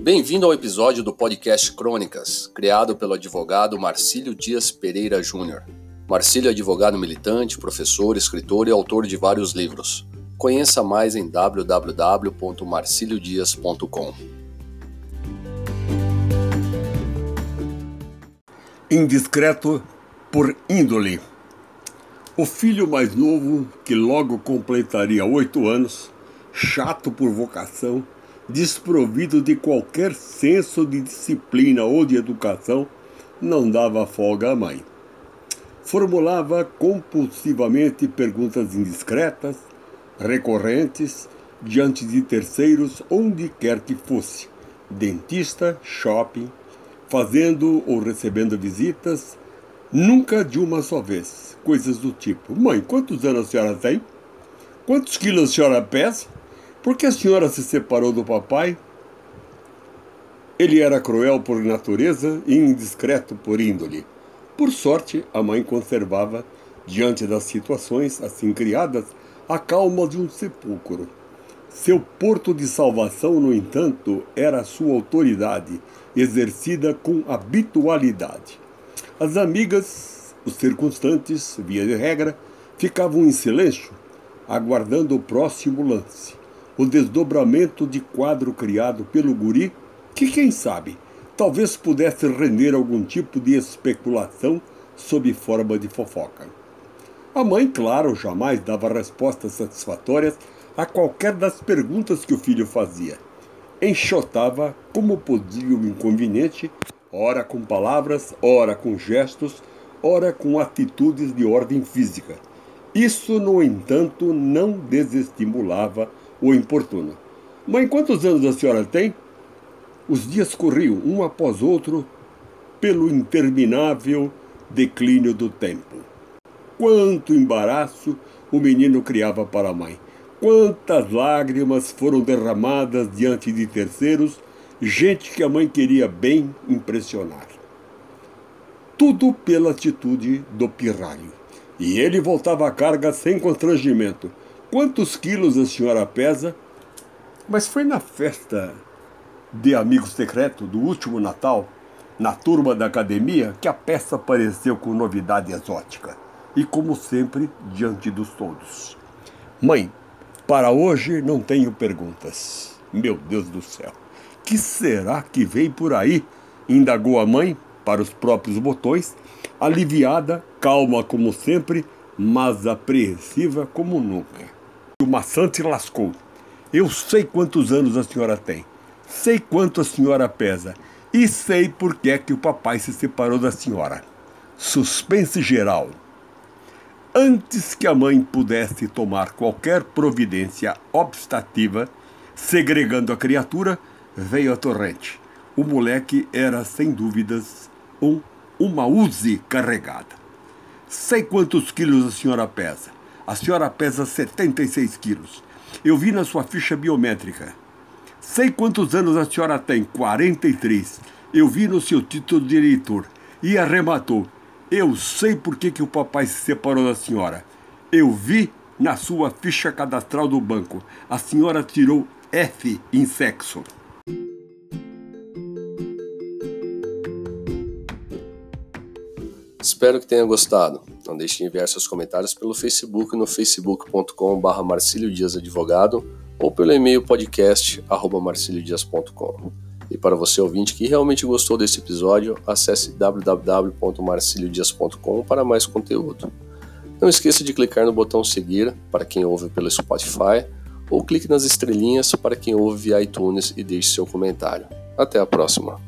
Bem-vindo ao episódio do podcast Crônicas, criado pelo advogado Marcílio Dias Pereira Júnior. Marcílio é advogado militante, professor, escritor e autor de vários livros. Conheça mais em www.marciliodias.com. Indiscreto por índole. O filho mais novo, que logo completaria oito anos, chato por vocação, desprovido de qualquer senso de disciplina ou de educação, não dava folga à mãe. Formulava compulsivamente perguntas indiscretas, recorrentes, diante de terceiros, onde quer que fosse dentista, shopping, fazendo ou recebendo visitas, nunca de uma só vez. Coisas do tipo: Mãe, quantos anos a senhora tem? Quantos quilos a senhora pesa? Por que a senhora se separou do papai? Ele era cruel por natureza e indiscreto por índole. Por sorte, a mãe conservava, diante das situações assim criadas, a calma de um sepulcro. Seu porto de salvação, no entanto, era a sua autoridade, exercida com habitualidade. As amigas, os circunstantes, via de regra, ficavam em silêncio, aguardando o próximo lance, o desdobramento de quadro criado pelo guri, que quem sabe, talvez pudesse render algum tipo de especulação sob forma de fofoca. A mãe, claro, jamais dava respostas satisfatórias a qualquer das perguntas que o filho fazia. Enxotava como podia o inconveniente, ora com palavras, ora com gestos, ora com atitudes de ordem física. Isso, no entanto, não desestimulava o importuno. Mãe, quantos anos a senhora tem? Os dias corriam, um após outro, pelo interminável declínio do tempo. Quanto embaraço o menino criava para a mãe. Quantas lágrimas foram derramadas diante de terceiros, gente que a mãe queria bem impressionar. Tudo pela atitude do pirralho. E ele voltava à carga sem constrangimento. Quantos quilos a senhora pesa? Mas foi na festa de amigo secreto do último Natal, na turma da academia, que a peça apareceu com novidade exótica. E como sempre, diante dos todos. Mãe, para hoje não tenho perguntas. Meu Deus do céu. Que será que vem por aí? indagou a mãe para os próprios botões, aliviada, calma como sempre, mas apreensiva como nunca. O maçante lascou. Eu sei quantos anos a senhora tem, sei quanto a senhora pesa e sei por que é que o papai se separou da senhora. Suspense geral. Antes que a mãe pudesse tomar qualquer providência obstativa, segregando a criatura, veio a torrente. O moleque era, sem dúvidas, um uma Uzi carregada. Sei quantos quilos a senhora pesa. A senhora pesa 76 quilos. Eu vi na sua ficha biométrica. Sei quantos anos a senhora tem. 43. Eu vi no seu título de eleitor. E arrematou. Eu sei por que, que o papai se separou da senhora. Eu vi na sua ficha cadastral do banco. A senhora tirou F em sexo. Espero que tenha gostado. Não deixe de enviar seus comentários pelo Facebook no facebook.com.br Marcílio Dias Advogado ou pelo e-mail podcast.marciliodias.com. E para você ouvinte que realmente gostou desse episódio, acesse www.marciliodias.com para mais conteúdo. Não esqueça de clicar no botão seguir para quem ouve pelo Spotify ou clique nas estrelinhas para quem ouve via iTunes e deixe seu comentário. Até a próxima.